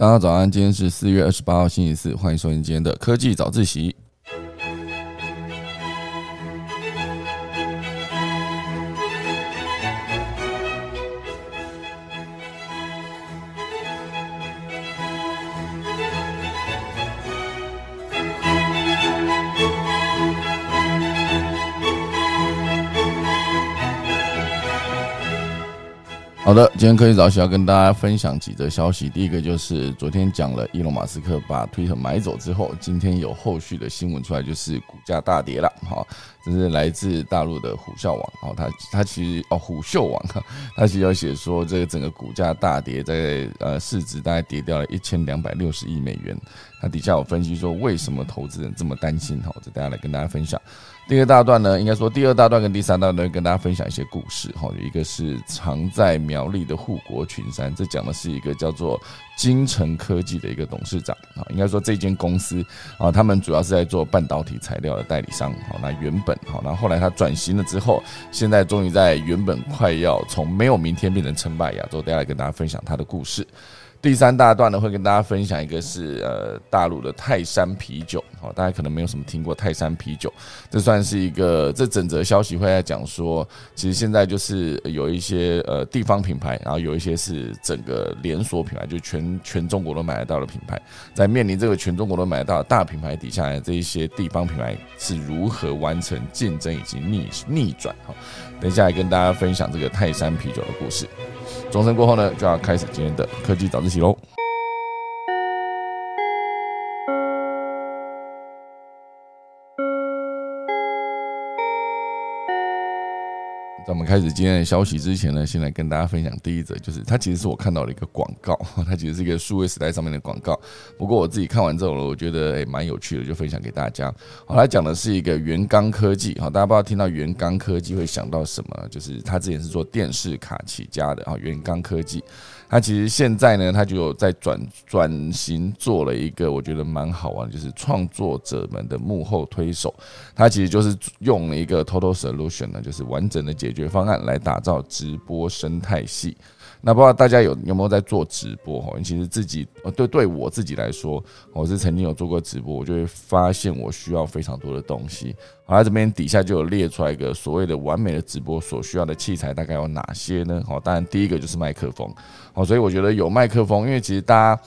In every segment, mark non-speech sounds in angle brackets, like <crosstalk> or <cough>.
大家早安，今天是四月二十八号星期四，欢迎收听今天的科技早自习。好的，今天科技早起要跟大家分享几则消息。第一个就是昨天讲了伊隆马斯克把推特买走之后，今天有后续的新闻出来，就是股价大跌了。好，这是来自大陆的虎啸网。哦，他他其实哦虎嗅网，他其实有写说这个整个股价大跌，在呃市值大概跌掉了一千两百六十亿美元。那底下有分析说为什么投资人这么担心？好，这大家来跟大家分享。第二大段呢，应该说第二大段跟第三大段跟大家分享一些故事哈。一个是藏在苗栗的护国群山，这讲的是一个叫做金城科技的一个董事长啊。应该说这间公司啊，他们主要是在做半导体材料的代理商。好，那原本好，那后来他转型了之后，现在终于在原本快要从没有明天变成称霸亚洲，大家来跟大家分享他的故事。第三大段呢，会跟大家分享一个是呃大陆的泰山啤酒，好，大家可能没有什么听过泰山啤酒，这算是一个这整则消息会在讲说，其实现在就是有一些呃地方品牌，然后有一些是整个连锁品牌，就全全中国都买得到的品牌，在面临这个全中国都买得到的大品牌底下，这一些地方品牌是如何完成竞争以及逆逆转？哈，等一下来跟大家分享这个泰山啤酒的故事。钟声过后呢，就要开始今天的科技早自习喽。开始今天的消息之前呢，先来跟大家分享第一则，就是它其实是我看到了一个广告，它其实是一个数位时代上面的广告。不过我自己看完之后，我觉得诶蛮有趣的，就分享给大家。好，来讲的是一个元刚科技，好，大家不知道听到元刚科技会想到什么？就是它之前是做电视卡起家的啊，元刚科技。他其实现在呢，他就有在转转型做了一个，我觉得蛮好玩，就是创作者们的幕后推手。他其实就是用了一个 Total Solution 呢，就是完整的解决方案来打造直播生态系。那不知道大家有有没有在做直播哈？其实自己呃，对对我自己来说，我是曾经有做过直播，我就会发现我需要非常多的东西。好，在这边底下就有列出来一个所谓的完美的直播所需要的器材大概有哪些呢？好，当然第一个就是麦克风。好，所以我觉得有麦克风，因为其实大家。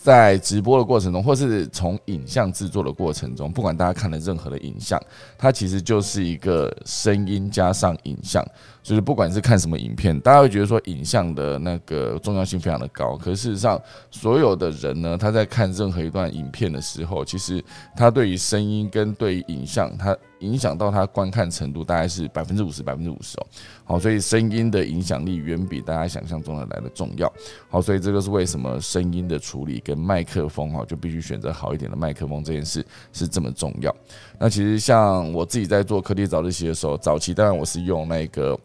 在直播的过程中，或是从影像制作的过程中，不管大家看了任何的影像，它其实就是一个声音加上影像。就是不管是看什么影片，大家会觉得说影像的那个重要性非常的高。可是事实上，所有的人呢，他在看任何一段影片的时候，其实他对于声音跟对于影像，他影响到他观看程度大概是百分之五十，百分之五十哦。好，所以声音的影响力远比大家想象中的来的重要。好，所以这个是为什么声音的处理跟麦克风哈，就必须选择好一点的麦克风这件事是这么重要。那其实像我自己在做科技早自习的时候，早期当然我是用那个。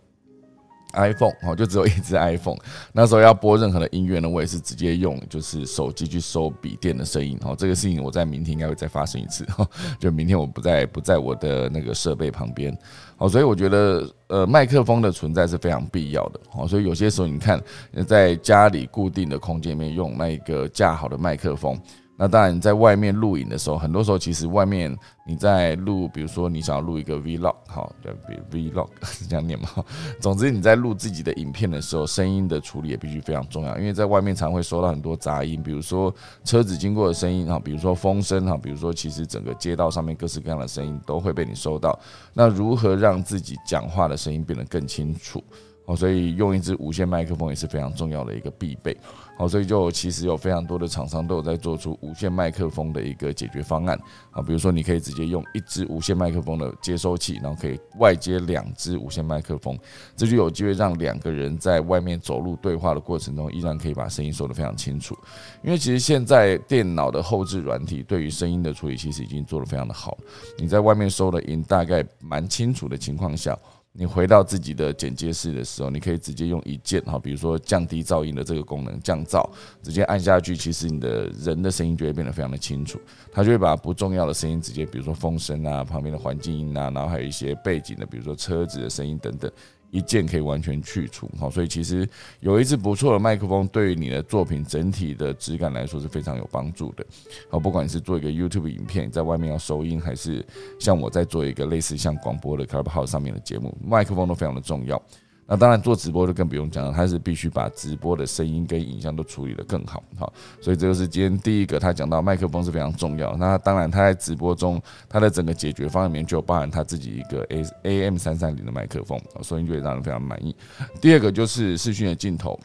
iPhone 哦，就只有一只 iPhone。那时候要播任何的音乐呢，我也是直接用就是手机去收笔电的声音。哦，这个事情我在明天应该会再发生一次。哈就明天我不在不在我的那个设备旁边。哦，所以我觉得呃麦克风的存在是非常必要的。哦，所以有些时候你看在家里固定的空间里面用那个架好的麦克风。那当然，在外面录影的时候，很多时候其实外面你在录，比如说你想要录一个 vlog，好，对，vlog <laughs> 这样念吗？<laughs> 总之你在录自己的影片的时候，声音的处理也必须非常重要，因为在外面常会收到很多杂音，比如说车子经过的声音哈，比如说风声哈，比如说其实整个街道上面各式各样的声音都会被你收到。那如何让自己讲话的声音变得更清楚？哦，所以用一支无线麦克风也是非常重要的一个必备。好，所以就其实有非常多的厂商都有在做出无线麦克风的一个解决方案。啊，比如说你可以直接用一支无线麦克风的接收器，然后可以外接两支无线麦克风，这就有机会让两个人在外面走路对话的过程中，依然可以把声音说得非常清楚。因为其实现在电脑的后置软体对于声音的处理，其实已经做得非常的好。你在外面收的音大概蛮清楚的情况下。你回到自己的剪接室的时候，你可以直接用一键哈，比如说降低噪音的这个功能，降噪，直接按下去，其实你的人的声音就会变得非常的清楚，它就会把不重要的声音直接，比如说风声啊、旁边的环境音啊，然后还有一些背景的，比如说车子的声音等等，一键可以完全去除。好，所以其实有一支不错的麦克风，对于你的作品整体的质感来说是非常有帮助的。好，不管是做一个 YouTube 影片，在外面要收音，还是像我在做一个类似像广播的 Clubhouse 上面的节目，麦克风都非常的重要。那当然做直播就更不用讲了，他是必须把直播的声音跟影像都处理得更好，好，所以这就是今天第一个他讲到麦克风是非常重要。那当然他在直播中他的整个解决方案里面就包含他自己一个 A A M 三三零的麦克风，收音就会让人非常满意。第二个就是视讯的镜头。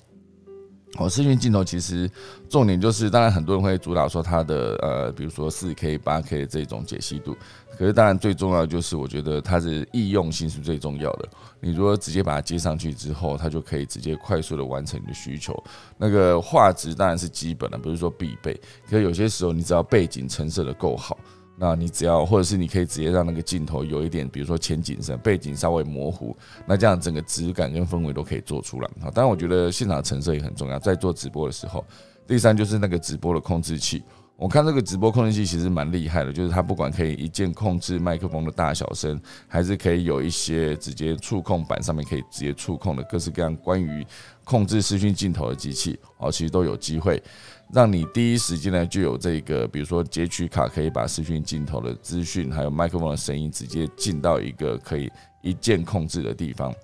哦，视讯镜头其实重点就是，当然很多人会主打说它的呃，比如说四 K、八 K 这种解析度，可是当然最重要的就是，我觉得它的易用性是最重要的。你如果直接把它接上去之后，它就可以直接快速的完成你的需求。那个画质当然是基本的，不是说必备，可是有些时候你只要背景成色的够好。那你只要，或者是你可以直接让那个镜头有一点，比如说前景深，背景稍微模糊，那这样整个质感跟氛围都可以做出来。好，当然我觉得现场的成色也很重要，在做直播的时候。第三就是那个直播的控制器，我看这个直播控制器其实蛮厉害的，就是它不管可以一键控制麦克风的大小声，还是可以有一些直接触控板上面可以直接触控的各式各样关于控制视讯镜头的机器，哦，其实都有机会。让你第一时间呢就有这个，比如说截取卡，可以把视讯镜头的资讯，还有麦克风的声音直接进到一个可以一键控制的地方。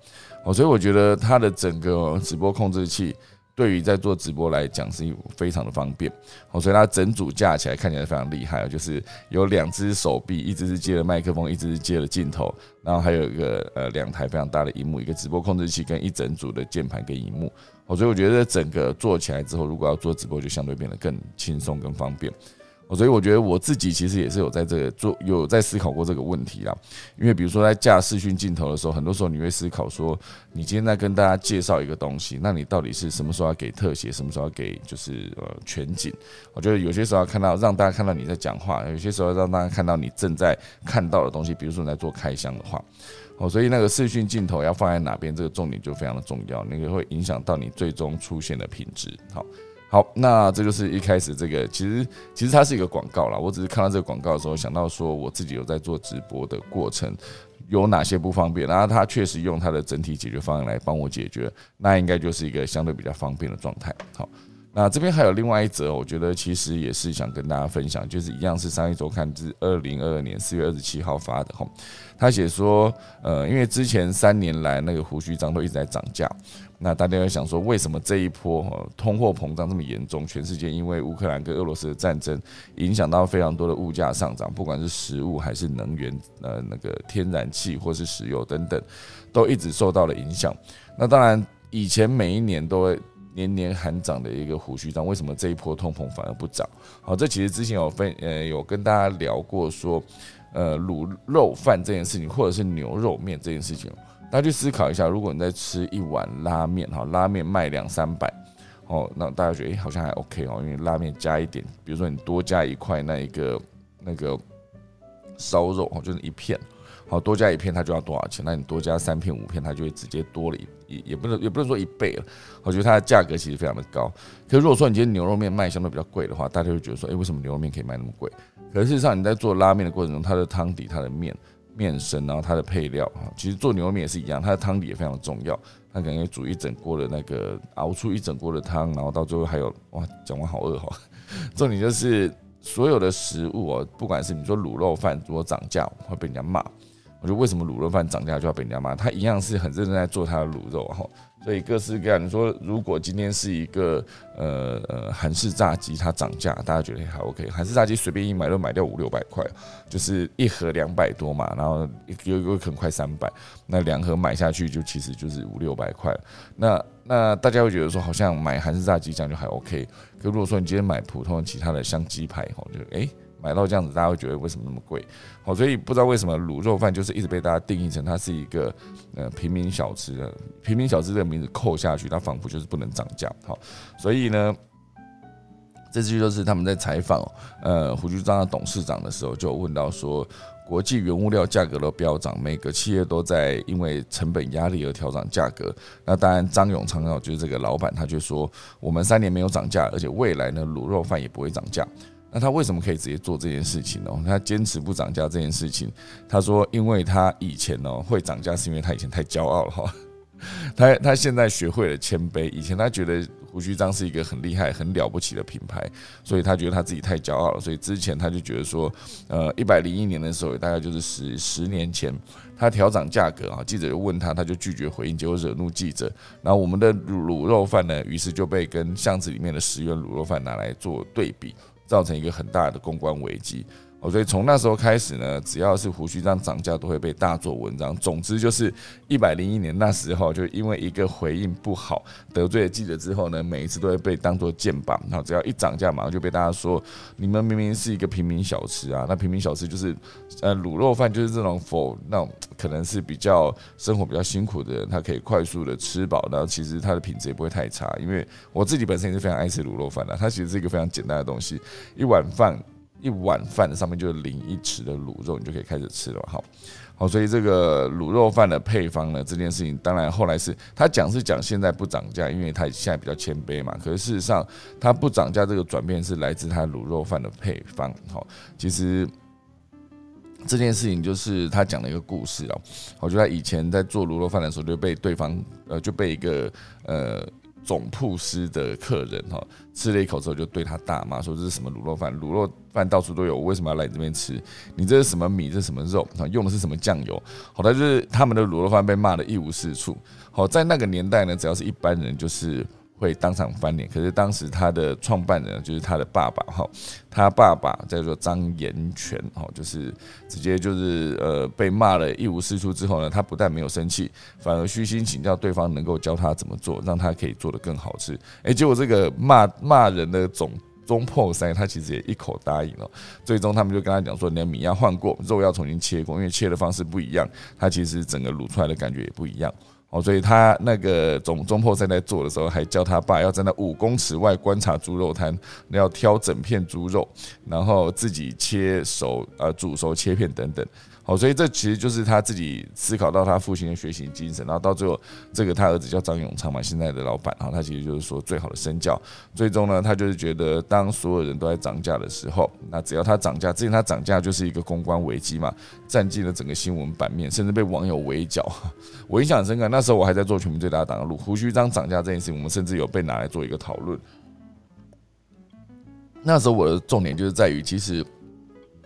哦，所以我觉得它的整个直播控制器对于在做直播来讲是非常的方便。哦，所以它整组架起来看起来非常厉害，就是有两只手臂，一只是接了麦克风，一只是接了镜头，然后还有一个呃两台非常大的荧幕，一个直播控制器跟一整组的键盘跟荧幕。哦，所以我觉得整个做起来之后，如果要做直播，就相对变得更轻松、更方便。哦，所以我觉得我自己其实也是有在这个做，有在思考过这个问题啦。因为比如说在架视讯镜头的时候，很多时候你会思考说，你今天在跟大家介绍一个东西，那你到底是什么时候要给特写，什么时候要给就是呃全景？我觉得有些时候要看到让大家看到你在讲话，有些时候让大家看到你正在看到的东西。比如说你在做开箱的话。哦，所以那个视讯镜头要放在哪边，这个重点就非常的重要，那个会影响到你最终出现的品质。好，好，那这就是一开始这个，其实其实它是一个广告啦。我只是看到这个广告的时候，想到说我自己有在做直播的过程有哪些不方便，然后他确实用他的整体解决方案来帮我解决，那应该就是一个相对比较方便的状态。好。那这边还有另外一则，我觉得其实也是想跟大家分享，就是一样是商业周刊自二零二二年四月二十七号发的哈。他写说，呃，因为之前三年来那个胡须章都一直在涨价，那大家会想说，为什么这一波通货膨胀这么严重？全世界因为乌克兰跟俄罗斯的战争，影响到非常多的物价上涨，不管是食物还是能源，呃，那个天然气或是石油等等，都一直受到了影响。那当然，以前每一年都会。年年喊涨的一个胡须章，为什么这一波通膨反而不涨？好，这其实之前有分呃有跟大家聊过，说呃卤肉饭这件事情，或者是牛肉面这件事情，大家去思考一下，如果你在吃一碗拉面，哈，拉面卖两三百，哦，那大家觉得诶好像还 OK 哦，因为拉面加一点，比如说你多加一块那一个那个烧肉，哦，就是一片。好多加一片，它就要多少钱？那你多加三片五片，它就会直接多了一也也不能也不能说一倍了。我觉得它的价格其实非常的高。可是如果说你今天牛肉面卖相对比较贵的话，大家会觉得说，哎，为什么牛肉面可以卖那么贵？可是事实上你在做拉面的过程中，它的汤底、它的面面身，然后它的配料，哈，其实做牛肉面也是一样，它的汤底也非常重要。它可能煮一整锅的那个熬出一整锅的汤，然后到最后还有哇，讲完好饿哈。<laughs> 重点就是所有的食物哦，不管是你说卤肉饭如果涨价会被人家骂。我觉得为什么卤肉饭涨价就要被人家骂？他一样是很认真在做他的卤肉哈，所以各式各样。你说如果今天是一个呃呃韩式炸鸡，它涨价，大家觉得还 OK？韩式炸鸡随便一买都买掉五六百块，就是一盒两百多嘛，然后有有可能快三百，那两盒买下去就其实就是五六百块。那那大家会觉得说，好像买韩式炸鸡这样就还 OK。可如果说你今天买普通的其他的香鸡排哈，就诶。买到这样子，大家会觉得为什么那么贵？好，所以不知道为什么卤肉饭就是一直被大家定义成它是一个呃平民小吃的平民小吃这个名字扣下去，它仿佛就是不能涨价。好，所以呢，这句就是他们在采访呃胡局章的董事长的时候，就问到说，国际原物料价格都飙涨，每个企业都在因为成本压力而调整价格。那当然，张永昌，就是这个老板，他就说我们三年没有涨价，而且未来呢卤肉饭也不会涨价。那他为什么可以直接做这件事情呢？他坚持不涨价这件事情，他说，因为他以前呢会涨价，是因为他以前太骄傲了哈。<laughs> 他他现在学会了谦卑，以前他觉得胡须章是一个很厉害、很了不起的品牌，所以他觉得他自己太骄傲了，所以之前他就觉得说，呃，一百零一年的时候，大概就是十十年前，他调涨价格啊，记者就问他，他就拒绝回应，结果惹怒记者。然后我们的卤卤肉饭呢，于是就被跟巷子里面的十元卤肉饭拿来做对比，造成一个很大的公关危机。所以从那时候开始呢，只要是胡须章涨价，都会被大做文章。总之就是一百零一年那时候，就因为一个回应不好得罪了记者之后呢，每一次都会被当做剑靶。然后只要一涨价，马上就被大家说你们明明是一个平民小吃啊。那平民小吃就是呃卤肉饭，就是这种否那种可能是比较生活比较辛苦的人，他可以快速的吃饱。然后其实它的品质也不会太差，因为我自己本身也是非常爱吃卤肉饭的。它其实是一个非常简单的东西，一碗饭。一碗饭上面就淋一匙的卤肉，你就可以开始吃了。好，好，所以这个卤肉饭的配方呢，这件事情当然后来是他讲是讲现在不涨价，因为他现在比较谦卑嘛。可是事实上，他不涨价这个转变是来自他卤肉饭的配方。好，其实这件事情就是他讲了一个故事啊。我觉得他以前在做卤肉饭的时候就被对方呃就被一个呃。总铺师的客人哈吃了一口之后就对他大骂说这是什么卤肉饭？卤肉饭到处都有，我为什么要来这边吃？你这是什么米？这是什么肉？啊，用的是什么酱油？好的，就是他们的卤肉饭被骂的一无是处。好，在那个年代呢，只要是一般人就是。会当场翻脸，可是当时他的创办人就是他的爸爸哈，他爸爸叫做张延全哈，就是直接就是呃被骂了一无是处之后呢，他不但没有生气，反而虚心请教对方能够教他怎么做，让他可以做得更好吃。哎，结果这个骂骂人的总中破塞，他其实也一口答应了。最终他们就跟他讲说，你的米要换过，肉要重新切过，因为切的方式不一样，它其实整个卤出来的感觉也不一样。哦，所以他那个总中破在在做的时候，还叫他爸要在那五公尺外观察猪肉摊，要挑整片猪肉，然后自己切熟，呃，煮熟切片等等。好，所以这其实就是他自己思考到他父亲的学习精神，然后到最后，这个他儿子叫张永昌嘛，现在的老板，然后他其实就是说最好的身教。最终呢，他就是觉得当所有人都在涨价的时候，那只要他涨价，之前他涨价就是一个公关危机嘛，占尽了整个新闻版面，甚至被网友围剿。<laughs> 我印象很深刻，那时候我还在做全民最大党的路，胡须章涨价这件事情，我们甚至有被拿来做一个讨论。那时候我的重点就是在于，其实。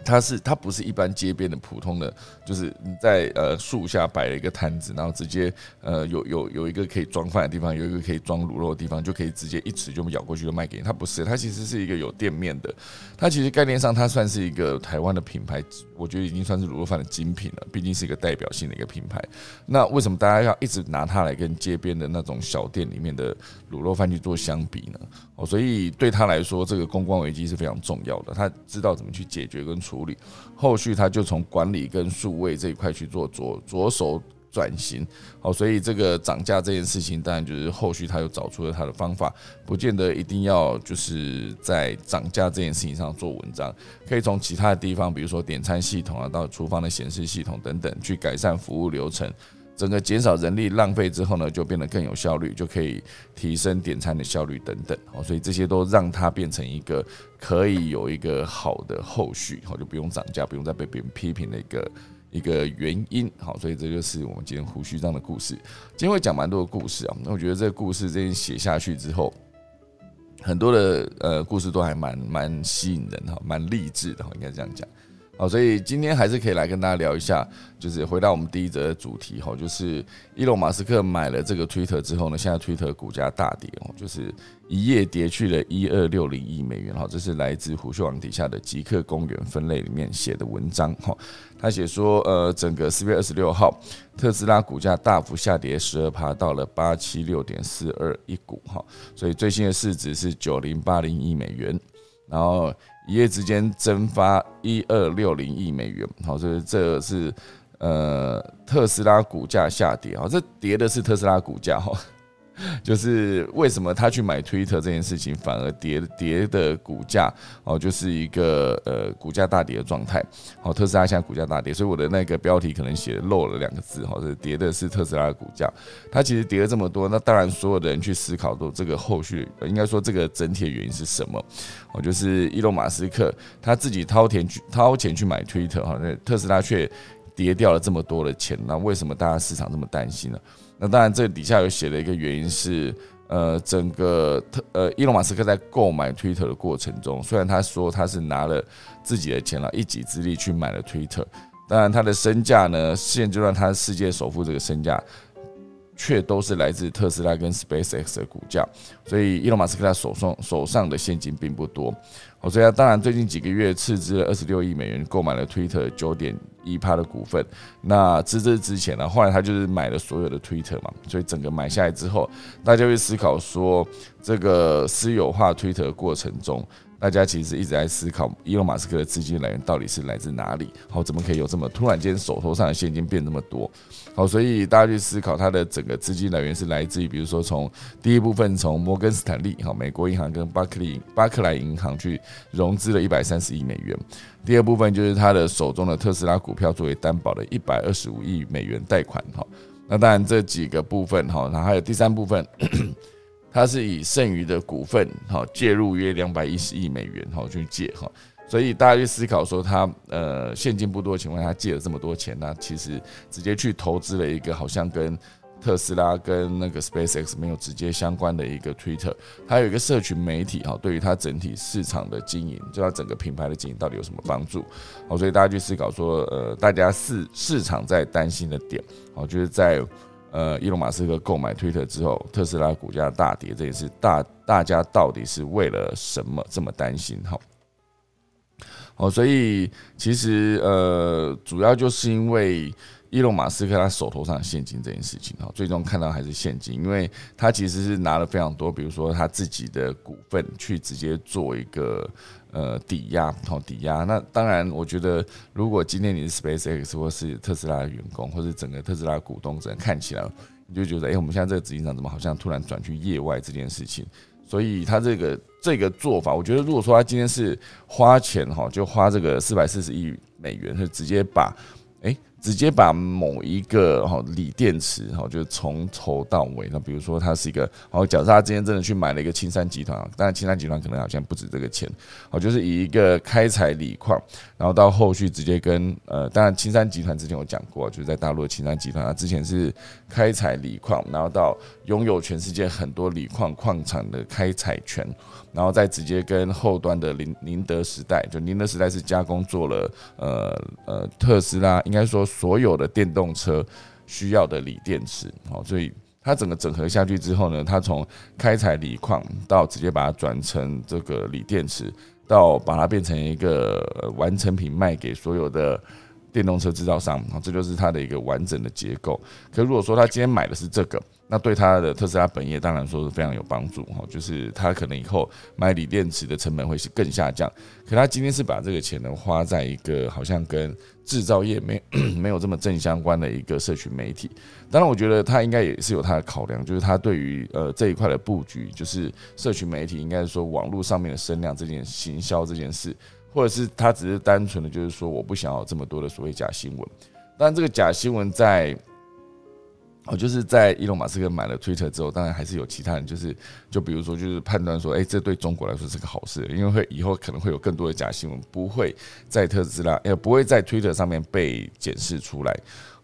它是它不是一般街边的普通的，就是你在呃树下摆了一个摊子，然后直接呃有有有一个可以装饭的地方，有一个可以装卤肉的地方，就可以直接一吃就咬过去就卖给你。它不是，它其实是一个有店面的。它其实概念上它算是一个台湾的品牌，我觉得已经算是卤肉饭的精品了，毕竟是一个代表性的一个品牌。那为什么大家要一直拿它来跟街边的那种小店里面的卤肉饭去做相比呢？哦，所以对他来说，这个公关危机是非常重要的，他知道怎么去解决跟。处理，后续他就从管理跟数位这一块去做着着手转型，好，所以这个涨价这件事情，当然就是后续他又找出了他的方法，不见得一定要就是在涨价这件事情上做文章，可以从其他的地方，比如说点餐系统啊，到厨房的显示系统等等，去改善服务流程。整个减少人力浪费之后呢，就变得更有效率，就可以提升点餐的效率等等。好，所以这些都让它变成一个可以有一个好的后续，好就不用涨价，不用再被别人批评的一个一个原因。好，所以这就是我们今天胡须章的故事。今天会讲蛮多的故事啊，那我觉得这个故事这边写下去之后，很多的呃故事都还蛮蛮吸引人哈，蛮励志的哈，应该这样讲。好，所以今天还是可以来跟大家聊一下，就是回到我们第一则主题哈，就是伊隆马斯克买了这个 Twitter 之后呢，现在 Twitter 股价大跌哦，就是一夜跌去了一二六零亿美元哈，这是来自虎嗅网底下的极客公园分类里面写的文章哈，他写说，呃，整个四月二十六号，特斯拉股价大幅下跌十二趴，到了八七六点四二一股哈，所以最新的市值是九零八零亿美元，然后。一夜之间蒸发一二六零亿美元，好，所以这是呃特斯拉股价下跌，好，这跌的是特斯拉股价哈。就是为什么他去买 Twitter 这件事情，反而跌跌的股价哦，就是一个呃股价大跌的状态。好，特斯拉现在股价大跌，所以我的那个标题可能写漏了两个字，哈，是跌的是特斯拉的股价。它其实跌了这么多，那当然所有的人去思考都这个后续，应该说这个整体的原因是什么？哦，就是伊隆马斯克他自己掏钱去掏钱去买 Twitter 哈，那特斯拉却跌掉了这么多的钱，那为什么大家市场这么担心呢？那当然，这底下有写的一个原因是，呃，整个特呃，伊隆马斯克在购买 Twitter 的过程中，虽然他说他是拿了自己的钱了，一己之力去买了 Twitter，当然他的身价呢，现阶段他世界首富这个身价。却都是来自特斯拉跟 SpaceX 的股价，所以伊隆马斯克他手上手上的现金并不多。哦，所以他当然最近几个月斥资了二十六亿美元购买了 Twitter 九点一趴的股份。那资这之前呢，后来他就是买了所有的 Twitter 嘛，所以整个买下来之后，大家会思考说，这个私有化 Twitter 过程中。大家其实一直在思考，伊隆马斯克的资金来源到底是来自哪里？好，怎么可以有这么突然间手头上的现金变这么多？好，所以大家去思考，他的整个资金来源是来自于，比如说从第一部分从摩根斯坦利、哈美国银行跟巴克利巴克莱银行去融资了一百三十亿美元，第二部分就是他的手中的特斯拉股票作为担保的一百二十五亿美元贷款。哈，那当然这几个部分哈，然后还有第三部分。他是以剩余的股份，哈介入约两百一十亿美元，哈去借，哈，所以大家去思考说，他呃现金不多的情况下借了这么多钱，那其实直接去投资了一个好像跟特斯拉跟那个 SpaceX 没有直接相关的一个 Twitter，它有一个社群媒体，哈，对于它整体市场的经营，就它整个品牌的经营到底有什么帮助？好，所以大家去思考说，呃，大家市市场在担心的点，好，就是在。呃，伊隆马斯克购买推特之后，特斯拉股价大跌，这也是大大家到底是为了什么这么担心？哈，哦，所以其实呃，主要就是因为。伊隆马斯克他手头上的现金这件事情哈，最终看到还是现金，因为他其实是拿了非常多，比如说他自己的股份去直接做一个呃抵押，好抵押。那当然，我觉得如果今天你是 SpaceX 或是特斯拉的员工，或是整个特斯拉股东，这样看起来你就觉得，哎，我们现在这个执行长怎么好像突然转去业外这件事情？所以他这个这个做法，我觉得如果说他今天是花钱哈，就花这个四百四十亿美元，就直接把。哎直接把某一个哈锂电池哈，就从头到尾。那比如说，它是一个，好，假设他今天真的去买了一个青山集团，当然青山集团可能好像不止这个钱，好，就是以一个开采锂矿，然后到后续直接跟呃，当然青山集团之前有讲过，就是在大陆的青山集团，它之前是开采锂矿，然后到拥有全世界很多锂矿矿场的开采权。然后再直接跟后端的宁宁德时代，就宁德时代是加工做了呃呃特斯拉，应该说所有的电动车需要的锂电池，好，所以它整个整合下去之后呢，它从开采锂矿到直接把它转成这个锂电池，到把它变成一个完成品卖给所有的电动车制造商，啊，这就是它的一个完整的结构。可如果说他今天买的是这个。那对他的特斯拉本业当然说是非常有帮助哈，就是他可能以后买锂电池的成本会是更下降。可他今天是把这个钱呢花在一个好像跟制造业没 <clears throat> 没有这么正相关的一个社群媒体。当然，我觉得他应该也是有他的考量，就是他对于呃这一块的布局，就是社群媒体应该是说网络上面的声量这件行销这件事，或者是他只是单纯的就是说我不想要这么多的所谓假新闻。但这个假新闻在。哦，就是在伊隆马斯克买了推特之后，当然还是有其他人，就是就比如说，就是判断说，哎，这对中国来说是个好事，因为会以后可能会有更多的假新闻不会在特斯拉，也不会在推特上面被检视出来。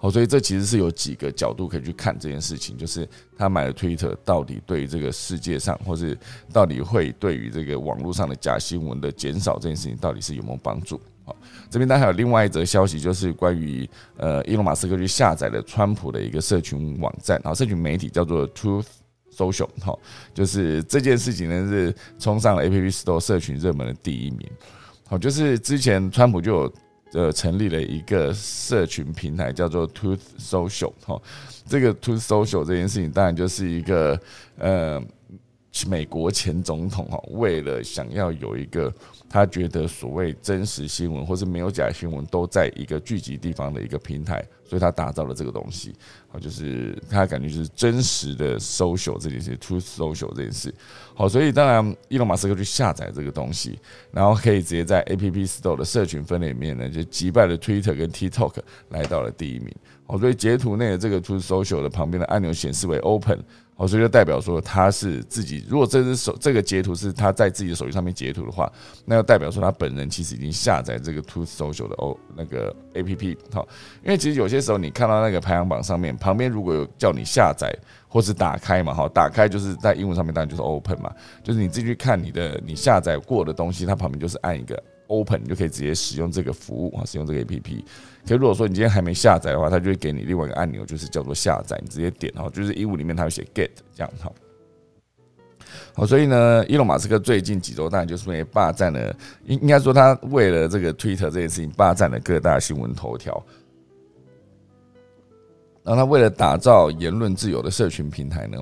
好，所以这其实是有几个角度可以去看这件事情，就是他买了 Twitter 到底对于这个世界上，或是到底会对于这个网络上的假新闻的减少这件事情，到底是有没有帮助？好，这边当然还有另外一则消息，就是关于呃，伊隆马斯克去下载了川普的一个社群网站，然后社群媒体叫做 Truth Social，哈，就是这件事情呢是冲上了 App Store 社群热门的第一名。好，就是之前川普就有呃成立了一个社群平台叫做 Tooth Social，哈，这个 Tooth Social 这件事情当然就是一个呃。美国前总统哈，为了想要有一个他觉得所谓真实新闻或是没有假新闻都在一个聚集地方的一个平台，所以他打造了这个东西，好，就是他感觉就是真实的 social 这件事，true social 这件事，好，所以当然，伊隆马斯克去下载这个东西，然后可以直接在 A P P Store 的社群分类里面呢，就击败了 Twitter 跟 TikTok，来到了第一名，好，所以截图内的这个 true social 的旁边的按钮显示为 open。哦，所以就代表说他是自己。如果这只手这个截图是他在自己的手机上面截图的话，那就代表说他本人其实已经下载这个 Two Social 的哦那个 A P P。好，因为其实有些时候你看到那个排行榜上面旁边如果有叫你下载或是打开嘛，哈，打开就是在英文上面当然就是 open 嘛，就是你自己去看你的你下载过的东西，它旁边就是按一个 open，你就可以直接使用这个服务啊，使用这个 A P P。可如果说你今天还没下载的话，它就会给你另外一个按钮，就是叫做下载，你直接点哦，就是英文里面它会写 get 这样哈。好，所以呢，伊隆马斯克最近几周当然就是因为霸占了，应应该说他为了这个 Twitter 这件事情霸占了各大新闻头条。然后他为了打造言论自由的社群平台呢，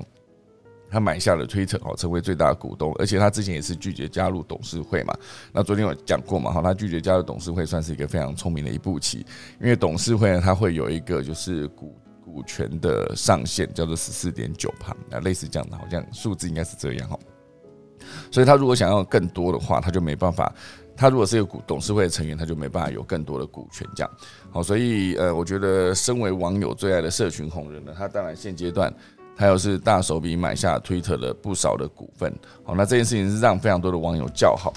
他买下了 Twitter 哦，成为最大的股东，而且他之前也是拒绝加入董事会嘛。那昨天有讲过嘛，哈，他拒绝加入董事会算是一个非常聪明的一步棋，因为董事会呢，它会有一个就是股股权的上限，叫做十四点九趴，那类似这样的，好像数字应该是这样哈。所以他如果想要更多的话，他就没办法。他如果是一个股董事会的成员，他就没办法有更多的股权，这样好。所以呃，我觉得身为网友最爱的社群红人呢，他当然现阶段他又是大手笔买下 Twitter 的不少的股份。好，那这件事情是让非常多的网友叫好。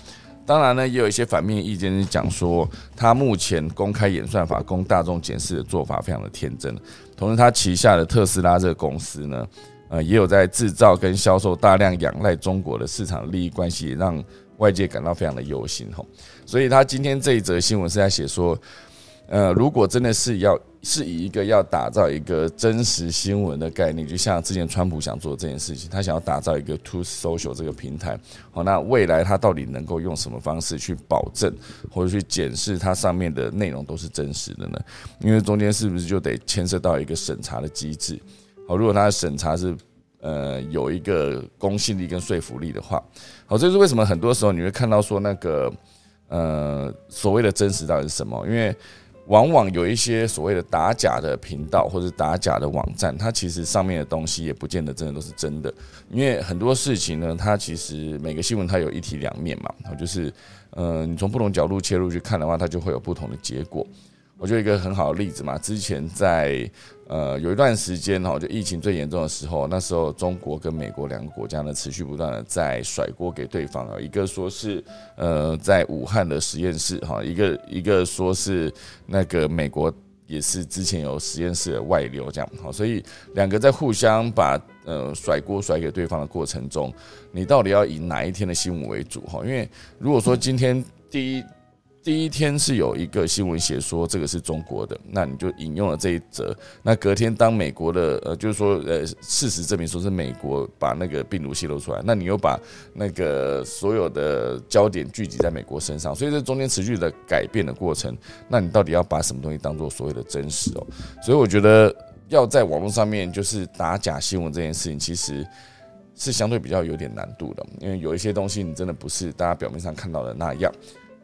当然呢，也有一些反面意见是讲说，他目前公开演算法供大众检视的做法非常的天真。同时，他旗下的特斯拉这个公司呢，呃，也有在制造跟销售大量仰赖中国的市场利益关系，让。外界感到非常的忧心吼，所以他今天这一则新闻是在写说，呃，如果真的是要是以一个要打造一个真实新闻的概念，就像之前川普想做这件事情，他想要打造一个 To Social 这个平台，好，那未来他到底能够用什么方式去保证或者去检视它上面的内容都是真实的呢？因为中间是不是就得牵涉到一个审查的机制？好，如果他的审查是。呃，有一个公信力跟说服力的话，好，这是为什么很多时候你会看到说那个呃所谓的真实到底是什么？因为往往有一些所谓的打假的频道或者打假的网站，它其实上面的东西也不见得真的都是真的。因为很多事情呢，它其实每个新闻它有一体两面嘛，然后就是呃，你从不同角度切入去看的话，它就会有不同的结果。我就一个很好的例子嘛，之前在呃有一段时间哈，就疫情最严重的时候，那时候中国跟美国两个国家呢，持续不断的在甩锅给对方啊，一个说是呃在武汉的实验室哈，一个一个说是那个美国也是之前有实验室的外流这样好，所以两个在互相把呃甩锅甩给对方的过程中，你到底要以哪一天的新闻为主哈？因为如果说今天第一。第一天是有一个新闻写说这个是中国的，那你就引用了这一则。那隔天当美国的呃，就是说呃，事实证明说是美国把那个病毒泄露出来，那你又把那个所有的焦点聚集在美国身上，所以这中间持续的改变的过程，那你到底要把什么东西当做所谓的真实哦？所以我觉得要在网络上面就是打假新闻这件事情，其实是相对比较有点难度的，因为有一些东西你真的不是大家表面上看到的那样。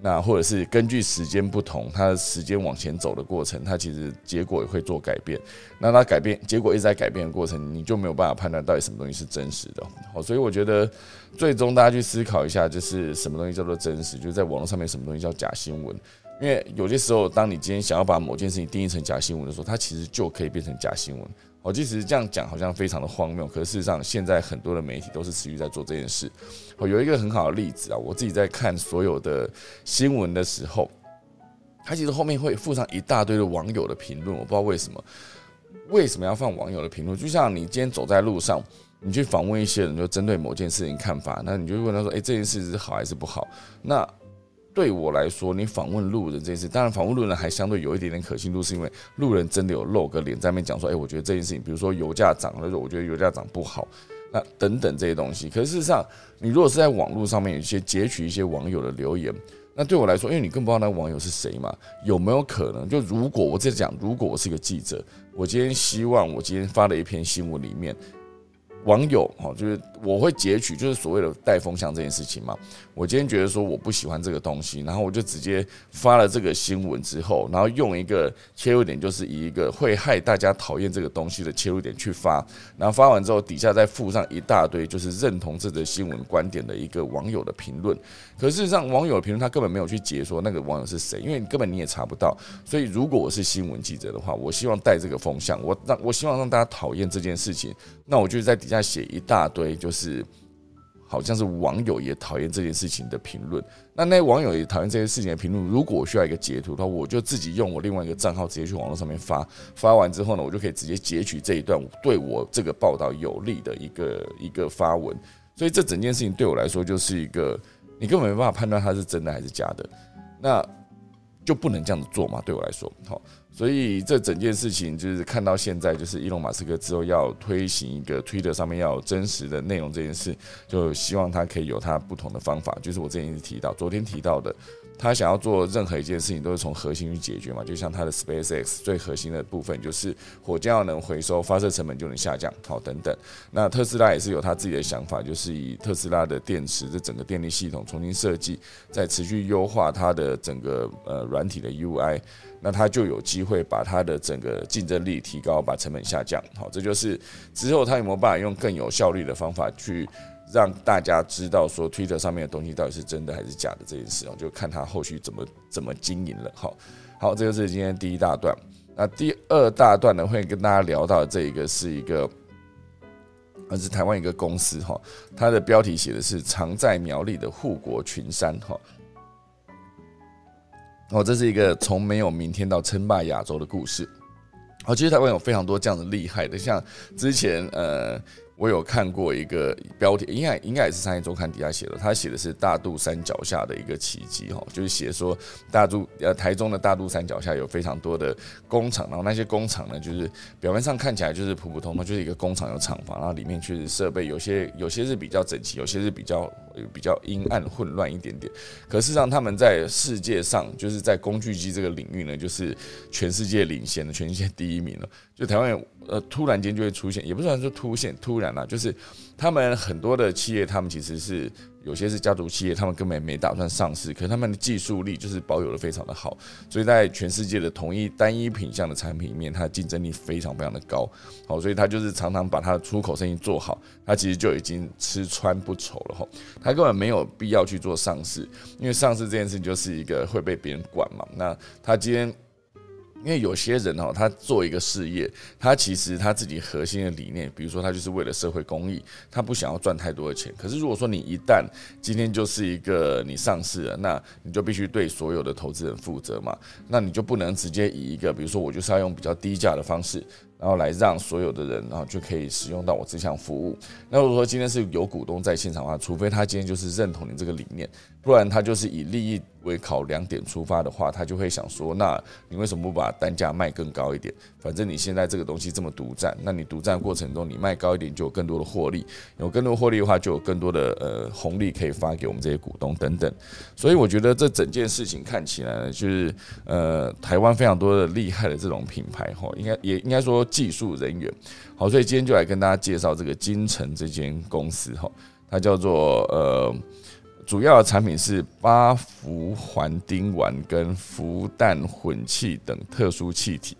那或者是根据时间不同，它的时间往前走的过程，它其实结果也会做改变。那它改变结果一直在改变的过程，你就没有办法判断到底什么东西是真实的。好，所以我觉得最终大家去思考一下，就是什么东西叫做真实，就是在网络上面什么东西叫假新闻。因为有些时候，当你今天想要把某件事情定义成假新闻的时候，它其实就可以变成假新闻。我即使这样讲，好像非常的荒谬，可是事实上，现在很多的媒体都是持续在做这件事。我有一个很好的例子啊，我自己在看所有的新闻的时候，它其实后面会附上一大堆的网友的评论，我不知道为什么，为什么要放网友的评论？就像你今天走在路上，你去访问一些人，就针对某件事情看法，那你就问他说：“诶，这件事是好还是不好？”那对我来说，你访问路人这件事，当然访问路人还相对有一点点可信度，是因为路人真的有露个脸在那边讲说，哎，我觉得这件事情，比如说油价涨，了我觉得油价涨不好，那等等这些东西。可是事实上，你如果是在网络上面有一些截取一些网友的留言，那对我来说，因为你更不知道那个网友是谁嘛，有没有可能？就如果我在讲，如果我是一个记者，我今天希望我今天发的一篇新闻里面。网友哈，就是我会截取，就是所谓的带风向这件事情嘛。我今天觉得说我不喜欢这个东西，然后我就直接发了这个新闻之后，然后用一个切入点，就是以一个会害大家讨厌这个东西的切入点去发，然后发完之后底下再附上一大堆就是认同这则新闻观点的一个网友的评论。可事实上，网友的评论他根本没有去解说那个网友是谁，因为根本你也查不到。所以，如果我是新闻记者的话，我希望带这个风向，我让我希望让大家讨厌这件事情，那我就在底下写一大堆，就是。好像是网友也讨厌这件事情的评论。那那网友也讨厌这件事情的评论。如果我需要一个截图的话，我就自己用我另外一个账号直接去网络上面发。发完之后呢，我就可以直接截取这一段对我这个报道有利的一个一个发文。所以这整件事情对我来说就是一个，你根本没办法判断它是真的还是假的。那就不能这样子做嘛？对我来说，好。所以这整件事情就是看到现在，就是伊隆马斯克之后要推行一个推特上面要真实的内容这件事，就希望他可以有他不同的方法。就是我之前一直提到，昨天提到的。他想要做任何一件事情，都是从核心去解决嘛。就像他的 SpaceX 最核心的部分，就是火箭要能回收，发射成本就能下降，好等等。那特斯拉也是有他自己的想法，就是以特斯拉的电池这整个电力系统重新设计，在持续优化它的整个呃软体的 UI，那它就有机会把它的整个竞争力提高，把成本下降。好，这就是之后他有没有办法用更有效率的方法去。让大家知道说，Twitter 上面的东西到底是真的还是假的这件事哦，就看他后续怎么怎么经营了。好，好，这个是今天第一大段。那第二大段呢，会跟大家聊到这一个是一个，那是台湾一个公司哈，它的标题写的是“藏在苗栗的护国群山”哈。哦，这是一个从没有明天到称霸亚洲的故事。好，其实台湾有非常多这样的厉害的，像之前呃。我有看过一个标题，应该应该也是商业周刊底下写的，他写的是大肚山脚下的一个奇迹哈，就是写说大肚呃台中的大肚山脚下有非常多的工厂，然后那些工厂呢，就是表面上看起来就是普普通通，就是一个工厂有厂房，然后里面确实设备有些有些是比较整齐，有些是比较比较阴暗混乱一点点，可事实上他们在世界上就是在工具机这个领域呢，就是全世界领先的，全世界第一名了。就台湾呃，突然间就会出现，也不算说突现，突然啦，就是他们很多的企业，他们其实是有些是家族企业，他们根本没打算上市，可是他们的技术力就是保有的非常的好，所以在全世界的同一单一品相的产品里面，它的竞争力非常非常的高，好，所以他就是常常把他的出口生意做好，他其实就已经吃穿不愁了哈，他根本没有必要去做上市，因为上市这件事情就是一个会被别人管嘛，那他今天。因为有些人哈，他做一个事业，他其实他自己核心的理念，比如说他就是为了社会公益，他不想要赚太多的钱。可是如果说你一旦今天就是一个你上市了，那你就必须对所有的投资人负责嘛，那你就不能直接以一个比如说我就是要用比较低价的方式。然后来让所有的人，然后就可以使用到我这项服务。那如果说今天是有股东在现场的话，除非他今天就是认同你这个理念，不然他就是以利益为考量点出发的话，他就会想说：那你为什么不把单价卖更高一点？反正你现在这个东西这么独占，那你独占过程中你卖高一点就有更多的获利，有更多获利的话就有更多的呃红利可以发给我们这些股东等等。所以我觉得这整件事情看起来呢就是呃台湾非常多的厉害的这种品牌哈，应该也应该说。技术人员，好，所以今天就来跟大家介绍这个金城这间公司哈，它叫做呃，主要的产品是八氟环丁烷跟氟氮混气等特殊气体，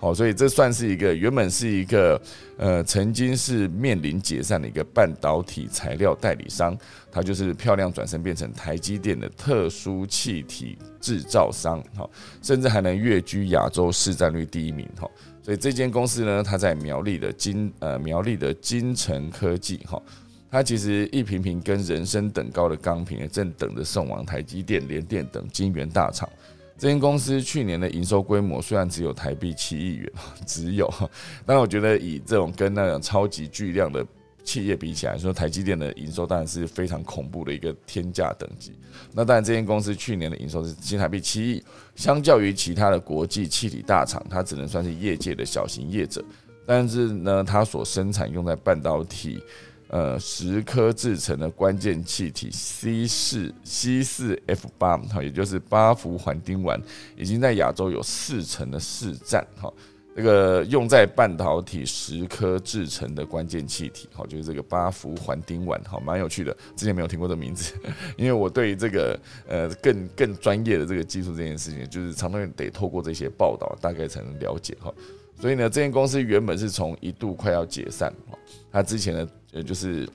好，所以这算是一个原本是一个呃曾经是面临解散的一个半导体材料代理商，它就是漂亮转身变成台积电的特殊气体制造商，好，甚至还能跃居亚洲市占率第一名，哈。所以这间公司呢，它在苗栗的金呃苗栗的金城科技哈，它其实一瓶瓶跟人参等高的钢瓶正等着送往台积电、联电等晶圆大厂。这间公司去年的营收规模虽然只有台币七亿元，<laughs> 只有，但我觉得以这种跟那种超级巨量的。企业比起来说，台积电的营收当然是非常恐怖的一个天价等级。那当然，这间公司去年的营收是新台币七亿，相较于其他的国际气体大厂，它只能算是业界的小型业者。但是呢，它所生产用在半导体呃十颗制成的关键气体 C 四 C 四 F 八，哈，也就是八氟环丁烷，已经在亚洲有四成的市占，哈。这个用在半导体十颗制成的关键气体，好，就是这个八氟环丁烷，好，蛮有趣的。之前没有听过这名字，<laughs> 因为我对这个呃更更专业的这个技术这件事情，就是常常得透过这些报道，大概才能了解哈。所以呢，这间公司原本是从一度快要解散，哈，它之前呢，呃，就是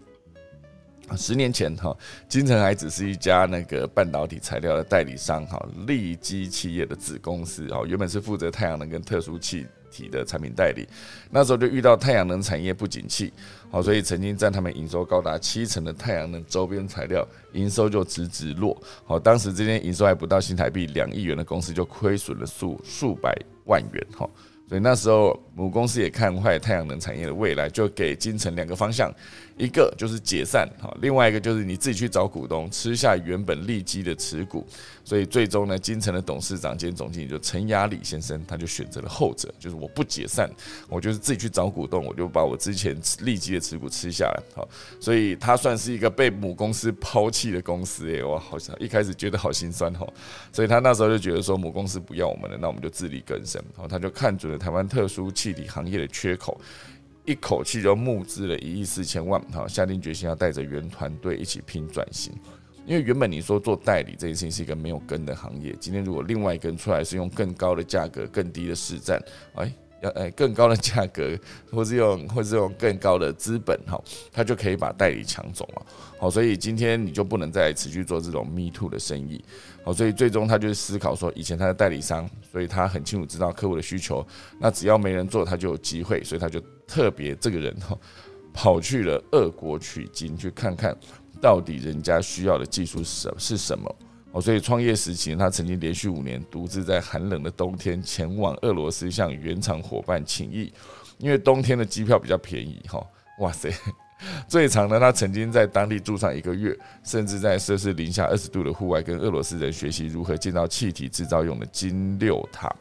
十年前哈，金城还只是一家那个半导体材料的代理商，哈，利基企业的子公司，哈，原本是负责太阳能跟特殊气。体的产品代理。那时候就遇到太阳能产业不景气，好，所以曾经占他们营收高达七成的太阳能周边材料营收就直直落。好，当时这间营收还不到新台币两亿元的公司就亏损了数数百万元。哈。所以那时候母公司也看坏太阳能产业的未来，就给金城两个方向，一个就是解散，哈，另外一个就是你自己去找股东吃下原本利基的持股。所以最终呢，金城的董事长兼总经理就陈雅礼先生，他就选择了后者，就是我不解散，我就是自己去找股东，我就把我之前利基的持股吃下来。好，所以他算是一个被母公司抛弃的公司，哎，我好像一开始觉得好心酸哈。所以他那时候就觉得说母公司不要我们了，那我们就自力更生。好，他就看准了台湾特殊气体行业的缺口，一口气就募资了一亿四千万，好，下定决心要带着原团队一起拼转型。因为原本你说做代理这件事情是一个没有根的行业，今天如果另外一根出来是用更高的价格、更低的市占，哎，要哎更高的价格，或是用或是用更高的资本，哈，他就可以把代理抢走嘛。好，所以今天你就不能再持续做这种 me too 的生意。好，所以最终他就是思考说，以前他的代理商，所以他很清楚知道客户的需求，那只要没人做，他就有机会，所以他就特别这个人哈，跑去了俄国取经去看看。到底人家需要的技术是什是什么？哦，所以创业时期，他曾经连续五年独自在寒冷的冬天前往俄罗斯向原厂伙伴请益，因为冬天的机票比较便宜。哈，哇塞！<laughs> 最长呢，他曾经在当地住上一个月，甚至在摄氏零下二十度的户外，跟俄罗斯人学习如何建造气体制造用的金六塔。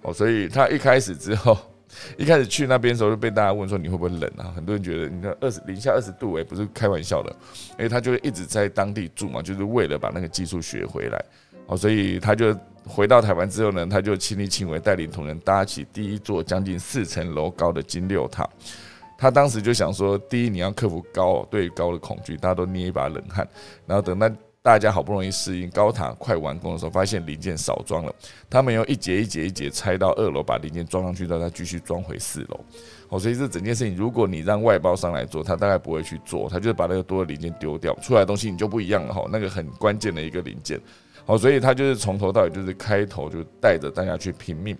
哦，所以他一开始之后。<laughs> 一开始去那边的时候就被大家问说你会不会冷啊？很多人觉得你看二十零下二十度，哎，不是开玩笑的，因为他就一直在当地住嘛，就是为了把那个技术学回来。哦，所以他就回到台湾之后呢，他就亲力亲为带领同仁搭起第一座将近四层楼高的金六塔。他当时就想说，第一你要克服高对高的恐惧，大家都捏一把冷汗，然后等到。大家好不容易适应高塔快完工的时候，发现零件少装了。他们用一节一节一节拆到二楼，把零件装上去之后，再继续装回四楼。哦，所以这整件事情，如果你让外包商来做，他大概不会去做，他就是把那个多的零件丢掉，出来的东西你就不一样了哈。那个很关键的一个零件，好，所以他就是从头到尾就是开头就带着大家去拼命。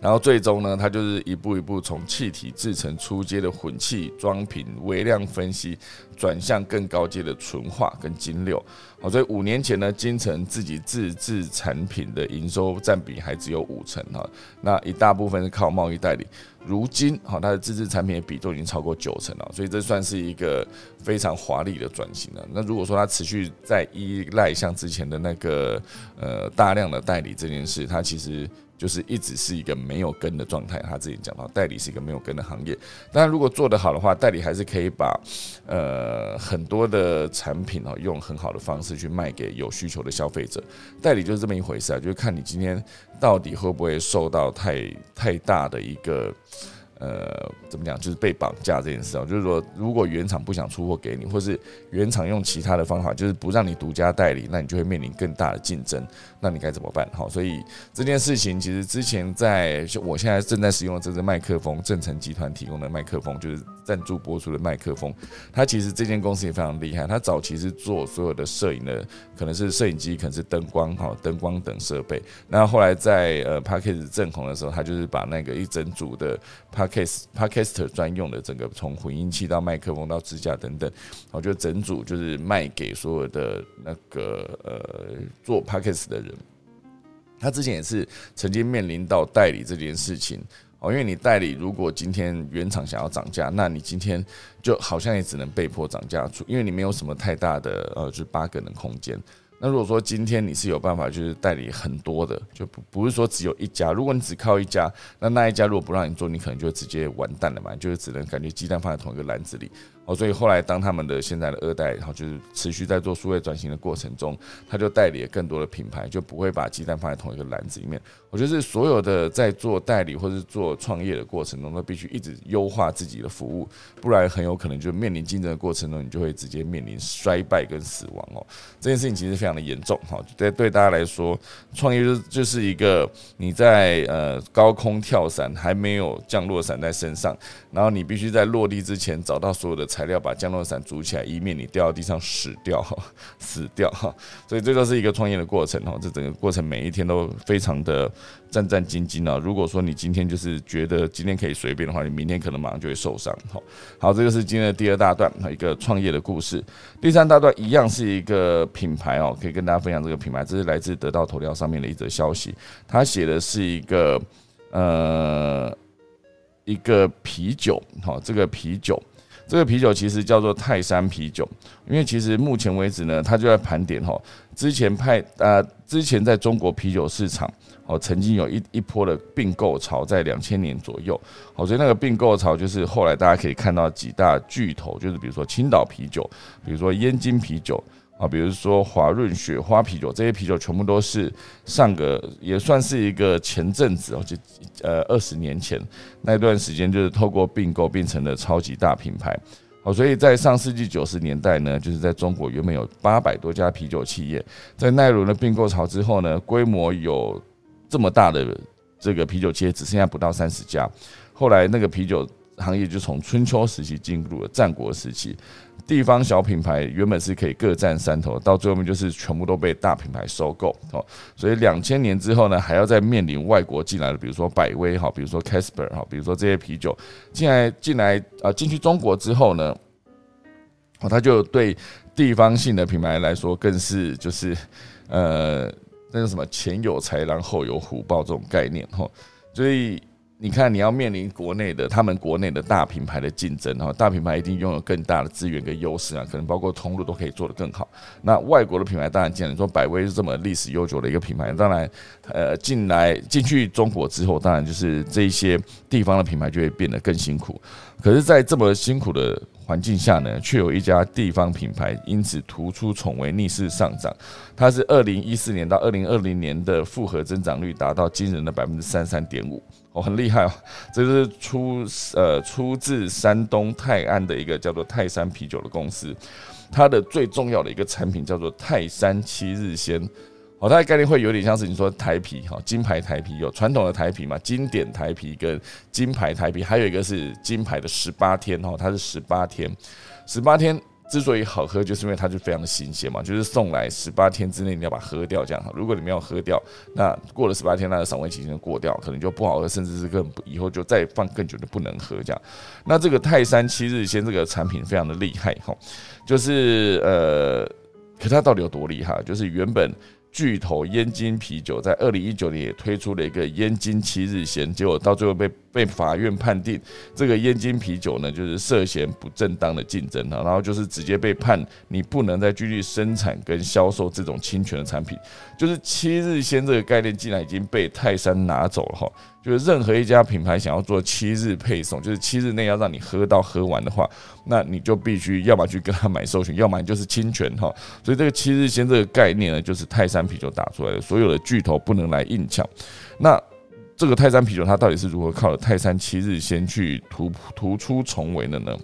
然后最终呢，它就是一步一步从气体制成初阶的混气装瓶微量分析，转向更高阶的纯化跟精六。好，所以五年前呢，金城自己自制产品的营收占比还只有五成哈，那一大部分是靠贸易代理。如今，好，它的自制产品的比重已经超过九成了，所以这算是一个非常华丽的转型了。那如果说它持续在依赖像之前的那个呃大量的代理这件事，它其实。就是一直是一个没有根的状态，他自己讲到代理是一个没有根的行业。当然，如果做得好的话，代理还是可以把呃很多的产品哦，用很好的方式去卖给有需求的消费者。代理就是这么一回事啊，就是看你今天到底会不会受到太太大的一个。呃，怎么讲？就是被绑架这件事啊，就是说，如果原厂不想出货给你，或是原厂用其他的方法，就是不让你独家代理，那你就会面临更大的竞争。那你该怎么办？好，所以这件事情其实之前在，我现在正在使用的这支麦克风，正成集团提供的麦克风，就是赞助播出的麦克风。它其实这间公司也非常厉害，它早期是做所有的摄影的，可能是摄影机，可能是灯光，哈，灯光等设备。那后来在呃，Parkes 正红的时候，他就是把那个一整组的 p a Case Podcaster 专用的整个从混音器到麦克风到支架等等，我觉得整组就是卖给所有的那个呃做 Podcast 的人。他之前也是曾经面临到代理这件事情哦，因为你代理如果今天原厂想要涨价，那你今天就好像也只能被迫涨价出，因为你没有什么太大的呃就是八个的空间。那如果说今天你是有办法，就是代理很多的，就不不是说只有一家。如果你只靠一家，那那一家如果不让你做，你可能就直接完蛋了嘛，就是只能感觉鸡蛋放在同一个篮子里。哦，所以后来当他们的现在的二代，然后就是持续在做数位转型的过程中，他就代理了更多的品牌，就不会把鸡蛋放在同一个篮子里面。我觉得是所有的在做代理或者是做创业的过程中，都必须一直优化自己的服务，不然很有可能就面临竞争的过程中，你就会直接面临衰败跟死亡哦。这件事情其实非常的严重哈。对对大家来说，创业就就是一个你在呃高空跳伞，还没有降落伞在身上，然后你必须在落地之前找到所有的材。料把降落伞组起来，以免你掉到地上死掉哈，<laughs> 死掉哈。<laughs> 所以这就是一个创业的过程哈，这整个过程每一天都非常的战战兢兢啊。如果说你今天就是觉得今天可以随便的话，你明天可能马上就会受伤哈。好，这个是今天的第二大段，一个创业的故事。第三大段一样是一个品牌哦，可以跟大家分享这个品牌，这是来自得到头条上面的一则消息，他写的是一个呃。一个啤酒，好，这个啤酒，这个啤酒其实叫做泰山啤酒，因为其实目前为止呢，它就在盘点哈，之前派呃，之前在中国啤酒市场，哦，曾经有一一波的并购潮，在两千年左右，好，所以那个并购潮就是后来大家可以看到几大巨头，就是比如说青岛啤酒，比如说燕京啤酒。啊，比如说华润雪花啤酒，这些啤酒全部都是上个也算是一个前阵子哦，就呃二十年前那段时间，就是透过并购变成了超级大品牌。好，所以在上世纪九十年代呢，就是在中国原本有八百多家啤酒企业，在奈伦的并购潮之后呢，规模有这么大的这个啤酒企业只剩下不到三十家。后来那个啤酒行业就从春秋时期进入了战国时期。地方小品牌原本是可以各占山头，到最后面就是全部都被大品牌收购哦。所以两千年之后呢，还要再面临外国进来的，比如说百威哈，比如说 Casper 哈，比如说这些啤酒进来进来啊，进去中国之后呢，哦，它就对地方性的品牌来说，更是就是呃，那个什么前有豺狼后有虎豹这种概念哈，所以。你看，你要面临国内的他们国内的大品牌的竞争，哈，大品牌一定拥有更大的资源跟优势啊，可能包括通路都可以做得更好。那外国的品牌当然，既然说百威是这么历史悠久的一个品牌，当然，呃，进来进去中国之后，当然就是这一些地方的品牌就会变得更辛苦。可是，在这么辛苦的环境下呢，却有一家地方品牌因此突出重围，逆势上涨。它是二零一四年到二零二零年的复合增长率达到惊人的百分之三十三点五。哦，很厉害哦！这是出呃出自山东泰安的一个叫做泰山啤酒的公司，它的最重要的一个产品叫做泰山七日鲜。哦，它的概念会有点像是你说台啤哈，金牌台啤有传统的台啤嘛，经典台啤跟金牌台啤，还有一个是金牌的十八天哦，它是十八天，十八天。之所以好喝，就是因为它就非常的新鲜嘛，就是送来十八天之内你要把它喝掉，这样哈。如果你没有喝掉，那过了十八天，那个赏味期就过掉，可能就不好喝，甚至是更以后就再放更久就不能喝这样。那这个泰山七日鲜这个产品非常的厉害哈，就是呃，可它到底有多厉害？就是原本。巨头燕京啤酒在二零一九年也推出了一个燕京七日鲜，结果到最后被被法院判定这个燕京啤酒呢，就是涉嫌不正当的竞争啊，然后就是直接被判你不能再继续生产跟销售这种侵权的产品，就是七日鲜这个概念竟然已经被泰山拿走了哈。就是任何一家品牌想要做七日配送，就是七日内要让你喝到喝完的话，那你就必须要么去跟他买授权，要么就是侵权哈。所以这个七日鲜这个概念呢，就是泰山啤酒打出来的，所有的巨头不能来硬抢。那这个泰山啤酒它到底是如何靠了泰山七日先去突突出重围的呢？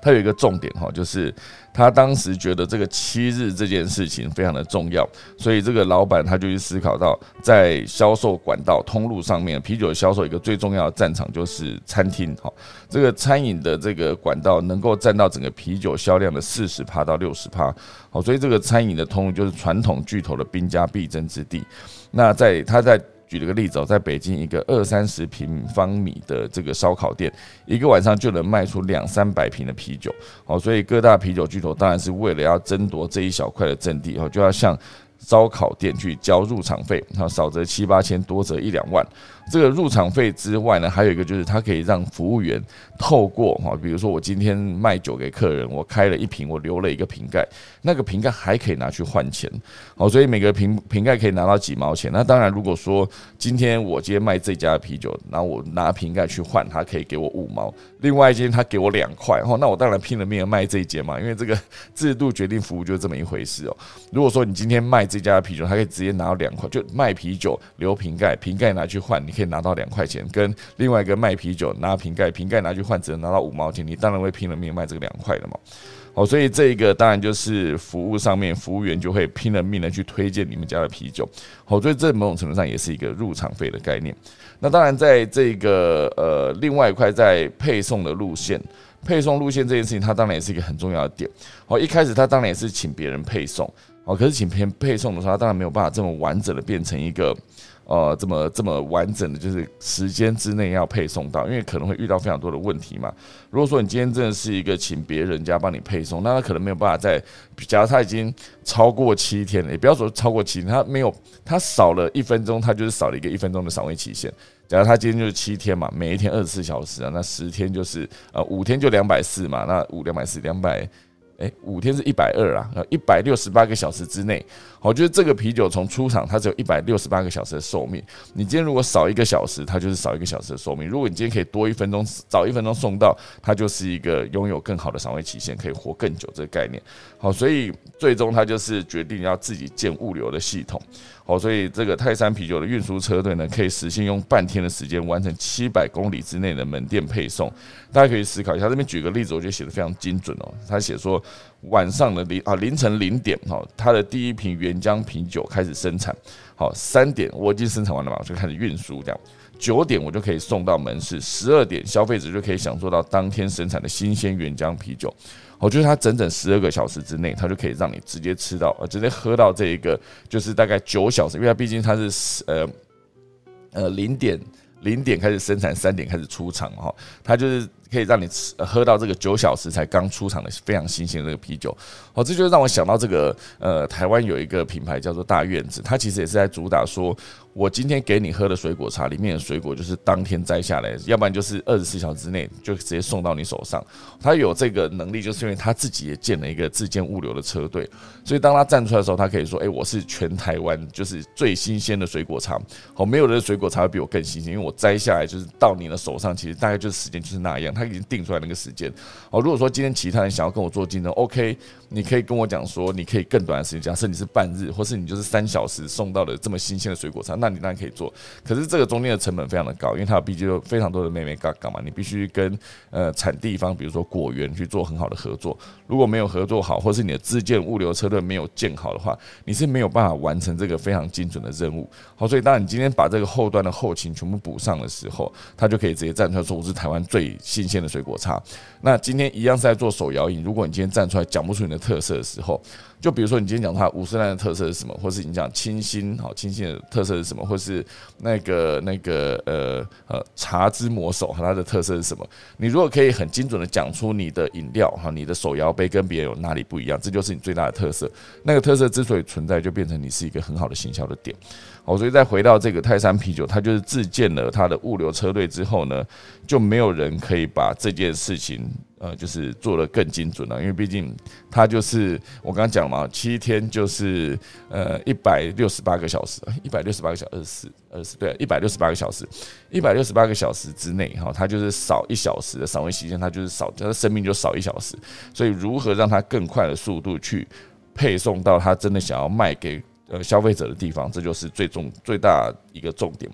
它有一个重点哈，就是他当时觉得这个七日这件事情非常的重要，所以这个老板他就去思考到，在销售管道通路上面，啤酒销售一个最重要的战场就是餐厅哈，这个餐饮的这个管道能够占到整个啤酒销量的四十趴到六十趴，好，所以这个餐饮的通路就是传统巨头的兵家必争之地。那在他在举了个例子哦，在北京一个二三十平方米的这个烧烤店，一个晚上就能卖出两三百瓶的啤酒，哦，所以各大啤酒巨头当然是为了要争夺这一小块的阵地哦，就要向烧烤店去交入场费，哈，少则七八千，多则一两万。这个入场费之外呢，还有一个就是它可以让服务员透过哈，比如说我今天卖酒给客人，我开了一瓶，我留了一个瓶盖，那个瓶盖还可以拿去换钱，好，所以每个瓶瓶盖可以拿到几毛钱。那当然，如果说今天我今天卖这家的啤酒，然后我拿瓶盖去换，他可以给我五毛；另外一间他给我两块，哦，那我当然拼了命的卖这一间嘛，因为这个制度决定服务就是这么一回事哦。如果说你今天卖这家的啤酒，他可以直接拿到两块，就卖啤酒留瓶盖，瓶盖拿去换，你。可以拿到两块钱，跟另外一个卖啤酒拿瓶盖，瓶盖拿去换，只能拿到五毛钱。你当然会拼了命卖这个两块的嘛。好，所以这个当然就是服务上面，服务员就会拼了命的去推荐你们家的啤酒。好，所以这某种程度上也是一个入场费的概念。那当然，在这个呃另外一块在配送的路线。配送路线这件事情，它当然也是一个很重要的点。好，一开始他当然也是请别人配送，好，可是请别人配送的时候，他当然没有办法这么完整的变成一个。呃，这么这么完整的，就是时间之内要配送到，因为可能会遇到非常多的问题嘛。如果说你今天真的是一个请别人家帮你配送，那他可能没有办法在，假如他已经超过七天了，也不要说超过七天，他没有，他少了一分钟，他就是少了一个一分钟的赏味期限。假如他今天就是七天嘛，每一天二十四小时啊，那十天就是呃五天就两百四嘛，那五两百四两百。哎，五天是一百二啊，一百六十八个小时之内，我觉得这个啤酒从出厂它只有一百六十八个小时的寿命。你今天如果少一个小时，它就是少一个小时的寿命。如果你今天可以多一分钟，早一分钟送到，它就是一个拥有更好的赏味期限，可以活更久这个概念。好，所以最终他就是决定要自己建物流的系统。好，所以这个泰山啤酒的运输车队呢，可以实现用半天的时间完成七百公里之内的门店配送。大家可以思考一下，这边举个例子，我觉得写的非常精准哦。他写说。晚上的零啊凌晨零点哈，他的第一瓶原浆啤酒开始生产。好，三点我已经生产完了嘛，就开始运输这样。九点我就可以送到门市，十二点消费者就可以享受到当天生产的新鲜原浆啤酒。我觉得它整整十二个小时之内，它就可以让你直接吃到，呃，直接喝到这一个，就是大概九小时，因为它毕竟它是呃呃零点零点开始生产，三点开始出厂哈，它就是。可以让你吃喝到这个九小时才刚出厂的非常新鲜的这个啤酒，哦，这就让我想到这个呃，台湾有一个品牌叫做大院子，它其实也是在主打说，我今天给你喝的水果茶里面的水果就是当天摘下来，要不然就是二十四小时之内就直接送到你手上。他有这个能力，就是因为他自己也建了一个自建物流的车队，所以当他站出来的时候，他可以说，哎，我是全台湾就是最新鲜的水果茶，哦，没有人的水果茶会比我更新鲜，因为我摘下来就是到你的手上，其实大概就是时间就是那样。他已经定出来那个时间哦。如果说今天其他人想要跟我做竞争，OK，你你可以跟我讲说，你可以更短的时间，假设你是半日，或是你就是三小时送到的这么新鲜的水果茶，那你当然可以做。可是这个中间的成本非常的高，因为它毕竟有非常多的妹妹嘎嘎嘛，你必须跟呃产地方，比如说果园去做很好的合作。如果没有合作好，或是你的自建物流车队没有建好的话，你是没有办法完成这个非常精准的任务。好，所以当你今天把这个后端的后勤全部补上的时候，他就可以直接站出来说，我是台湾最新鲜的水果。茶，那今天一样是在做手摇饮。如果你今天站出来讲不出你的特特色的时候，就比如说你今天讲它五十兰的特色是什么，或是你讲清新好清新的特色是什么，或是那个那个呃呃茶之魔手它的特色是什么？你如果可以很精准的讲出你的饮料哈，你的手摇杯跟别人有哪里不一样，这就是你最大的特色。那个特色之所以存在，就变成你是一个很好的行销的点。好，所以再回到这个泰山啤酒，它就是自建了它的物流车队之后呢，就没有人可以把这件事情呃，就是做得更精准了。因为毕竟它就是我刚刚讲嘛，七天就是呃一百六十八个小时，一百六十八个小时，二十四二十对，一百六十八个小时，一百六十八个小时之内哈，它就是少一小时的赏味时间，它就是少，它的生命就少一小时。所以如何让它更快的速度去配送到他真的想要卖给。呃，消费者的地方，这就是最重最大一个重点。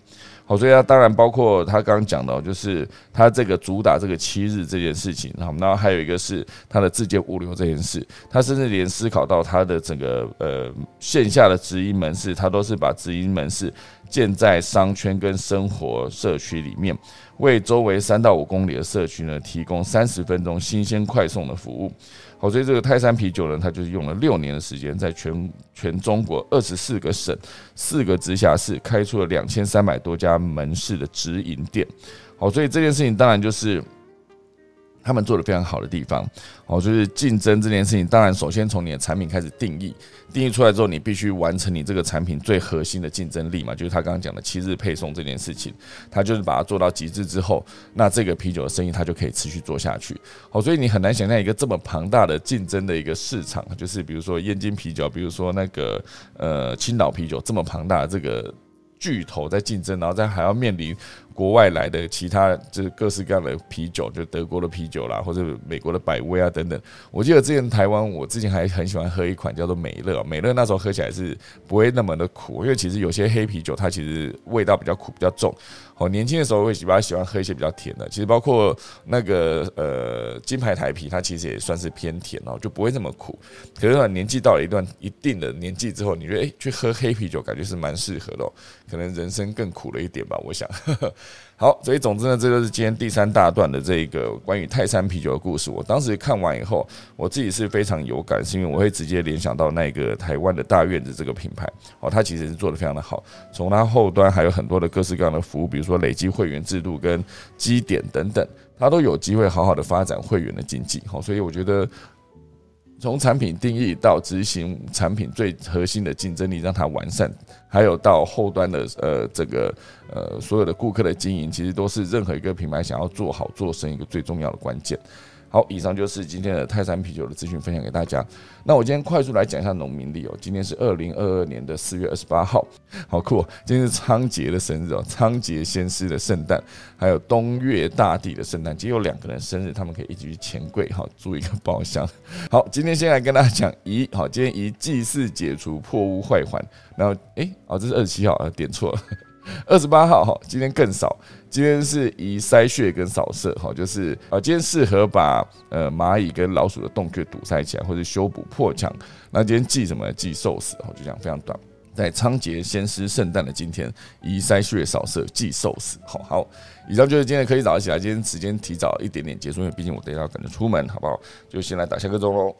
好，所以它当然包括他刚刚讲到，就是他这个主打这个七日这件事情，好，然后还有一个是他的自建物流这件事，他甚至连思考到他的整个呃线下的直营门市，他都是把直营门市建在商圈跟生活社区里面，为周围三到五公里的社区呢提供三十分钟新鲜快送的服务。好，所以这个泰山啤酒呢，它就是用了六年的时间，在全全中国二十四个省、四个直辖市开出了两千三百多家门市的直营店。好，所以这件事情当然就是。他们做的非常好的地方，哦，就是竞争这件事情。当然，首先从你的产品开始定义，定义出来之后，你必须完成你这个产品最核心的竞争力嘛，就是他刚刚讲的七日配送这件事情，他就是把它做到极致之后，那这个啤酒的生意它就可以持续做下去。好，所以你很难想象一个这么庞大的竞争的一个市场，就是比如说燕京啤酒，比如说那个呃青岛啤酒这么庞大的这个巨头在竞争，然后再还要面临。国外来的其他就是各式各样的啤酒，就德国的啤酒啦，或者美国的百威啊等等。我记得之前台湾，我之前还很喜欢喝一款叫做美乐，美乐那时候喝起来是不会那么的苦，因为其实有些黑啤酒它其实味道比较苦，比较重。哦，年轻的时候会比较喜欢喝一些比较甜的，其实包括那个呃金牌台啤，它其实也算是偏甜哦，就不会那么苦。可是呢年纪到了一段一定的年纪之后，你觉得哎去喝黑啤酒感觉是蛮适合的，哦可能人生更苦了一点吧，我想。好，所以总之呢，这就是今天第三大段的这个关于泰山啤酒的故事。我当时看完以后，我自己是非常有感，是因为我会直接联想到那个台湾的大院子这个品牌哦，它其实是做的非常的好。从它后端还有很多的各式各样的服务，比如说累积会员制度跟积点等等，它都有机会好好的发展会员的经济。好，所以我觉得。从产品定义到执行产品最核心的竞争力，让它完善，还有到后端的呃这个呃所有的顾客的经营，其实都是任何一个品牌想要做好做生意一个最重要的关键。好，以上就是今天的泰山啤酒的资讯分享给大家。那我今天快速来讲一下农民历哦。今天是二零二二年的四月二十八号，好酷哦！今天是仓颉的生日哦，仓颉先师的圣诞，还有东岳大帝的圣诞，今天有两个人生日，他们可以一起去钱柜哈，租一个包厢。好，今天先来跟大家讲宜，好，今天宜祭祀解除破屋坏环，然后哎，哦，这是二十七号啊，点错了。二十八号哈，今天更少。今天是以筛血跟扫射哈，就是啊，今天适合把呃蚂蚁跟老鼠的洞穴堵塞起来，或者修补破墙。那今天忌什么？忌寿司哈，就这样非常短。在仓颉先师圣诞的今天，移筛血扫射忌寿司。好好，以上就是今天可以早起来。今天时间提早一点点结束，因为毕竟我等一下要赶着出门，好不好？就先来打下个钟喽。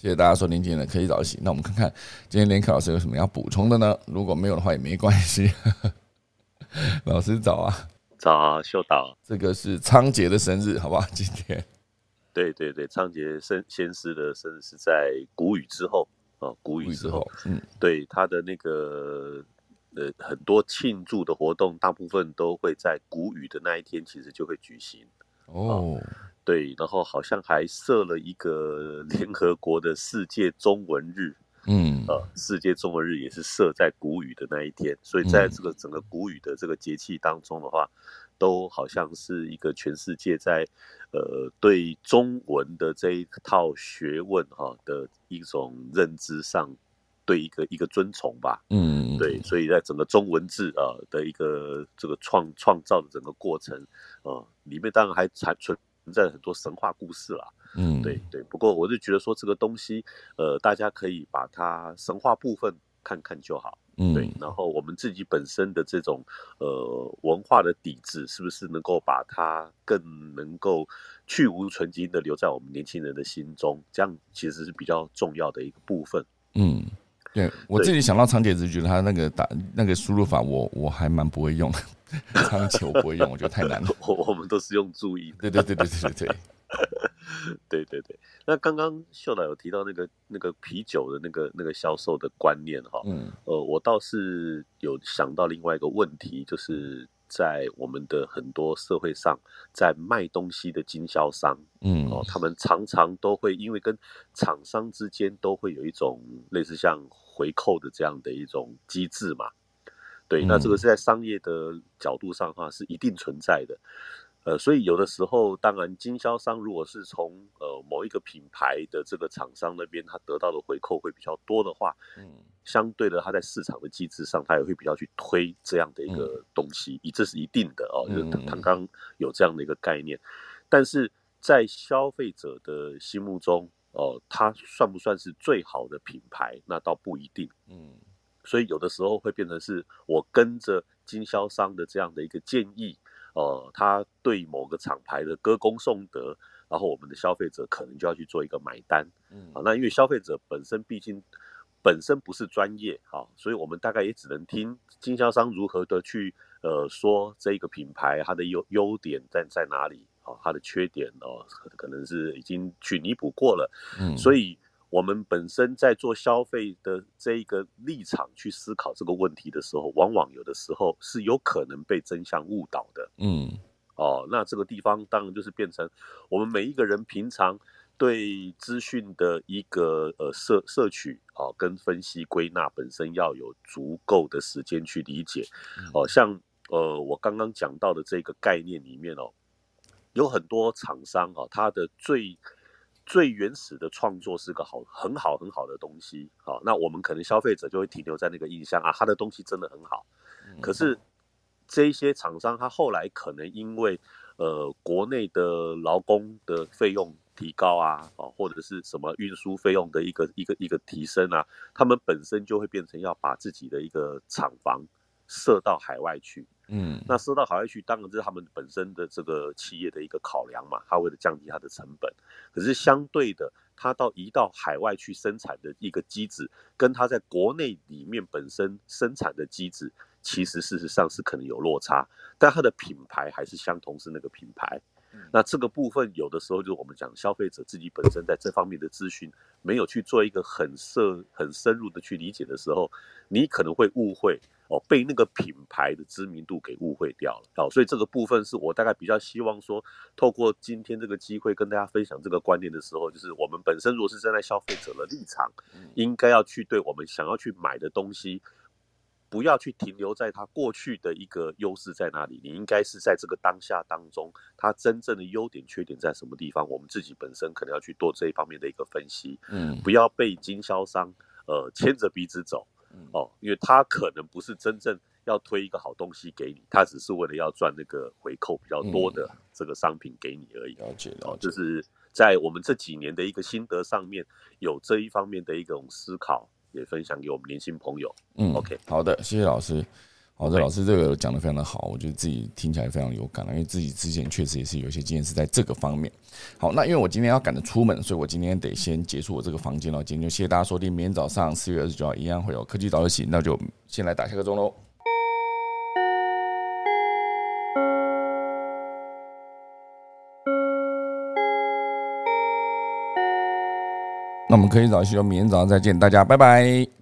谢谢大家收听今天的科技早起。那我们看看今天连凯老师有什么要补充的呢？如果没有的话也没关系。<laughs> 老师早啊，早啊，秀导，这个是仓颉的生日，好不好？今天，对对对，仓颉生先师的生日是在谷雨之后啊，谷雨之后，嗯，对他的那个呃很多庆祝的活动，大部分都会在谷雨的那一天，其实就会举行哦。对，然后好像还设了一个 <laughs> 联合国的世界中文日，嗯，呃，世界中文日也是设在谷雨的那一天，所以在这个整个谷雨的这个节气当中的话，都好像是一个全世界在呃对中文的这一套学问哈的一种认知上对一个一个尊崇吧，嗯，对，所以在整个中文字啊的一个这个创创造的整个过程啊里面，当然还还存。在很多神话故事啦，嗯，对对。不过我就觉得说这个东西，呃，大家可以把它神话部分看看就好，嗯，对。然后我们自己本身的这种呃文化的底子，是不是能够把它更能够去无存菁的留在我们年轻人的心中？这样其实是比较重要的一个部分。嗯，对我自己想到仓颉，只觉得他那个打那个输入法，我我还蛮不会用的。<laughs> 仓颉我不会用，我觉得太难了。<laughs> 我我们都是用注意。对对对对对对对，对对 <laughs> 对。那刚刚秀导有提到那个那个啤酒的那个那个销售的观念哈，嗯，呃，我倒是有想到另外一个问题，就是在我们的很多社会上，在卖东西的经销商，嗯，哦，他们常常都会因为跟厂商之间都会有一种类似像回扣的这样的一种机制嘛。对，那这个是在商业的角度上话是一定存在的，呃，所以有的时候，当然经销商如果是从呃某一个品牌的这个厂商那边他得到的回扣会比较多的话，嗯，相对的他在市场的机制上他也会比较去推这样的一个东西，这是一定的哦，就是他刚有这样的一个概念，但是在消费者的心目中哦，它算不算是最好的品牌？那倒不一定，嗯。所以有的时候会变成是我跟着经销商的这样的一个建议，呃，他对某个厂牌的歌功颂德，然后我们的消费者可能就要去做一个买单，嗯，啊，那因为消费者本身毕竟本身不是专业，啊，所以我们大概也只能听经销商如何的去呃说这个品牌它的优优点在在哪里，啊，它的缺点哦，可能是已经去弥补过了，嗯，所以。我们本身在做消费的这一个立场去思考这个问题的时候，往往有的时候是有可能被真相误导的。嗯，哦，那这个地方当然就是变成我们每一个人平常对资讯的一个呃摄摄取啊，跟分析归纳本身要有足够的时间去理解。哦，像呃我刚刚讲到的这个概念里面哦，有很多厂商啊，它的最最原始的创作是个好很好很好的东西，好，那我们可能消费者就会停留在那个印象啊，他的东西真的很好。可是这一些厂商，他后来可能因为呃国内的劳工的费用提高啊，哦或者是什么运输费用的一个一个一个提升啊，他们本身就会变成要把自己的一个厂房设到海外去。嗯，那说到海外去，当然这是他们本身的这个企业的一个考量嘛，他为了降低它的成本。可是相对的，它到移到海外去生产的一个机制，跟它在国内里面本身生产的机制，其实事实上是可能有落差，但它的品牌还是相同，是那个品牌。那这个部分有的时候就是我们讲消费者自己本身在这方面的资讯没有去做一个很深很深入的去理解的时候，你可能会误会。哦，被那个品牌的知名度给误会掉了。哦，所以这个部分是我大概比较希望说，透过今天这个机会跟大家分享这个观念的时候，就是我们本身如果是站在消费者的立场，应该要去对我们想要去买的东西，不要去停留在它过去的一个优势在哪里，你应该是在这个当下当中，它真正的优点缺点在什么地方，我们自己本身可能要去做这一方面的一个分析，嗯，不要被经销商呃牵着鼻子走。哦，因为他可能不是真正要推一个好东西给你，他只是为了要赚那个回扣比较多的这个商品给你而已。了解，哦，就是在我们这几年的一个心得上面，有这一方面的一种思考，也分享给我们年轻朋友。嗯，OK，好的，谢谢老师。好这，老师这个讲的非常的好，我觉得自己听起来非常有感了，因为自己之前确实也是有一些经验是在这个方面。好，那因为我今天要赶着出门，所以我今天得先结束我这个房间了。今天就谢谢大家收听，明天早上四月二十九号一样会有科技早自习，那就先来打下个钟喽。那我们科技早自习就明天早上再见，大家拜拜。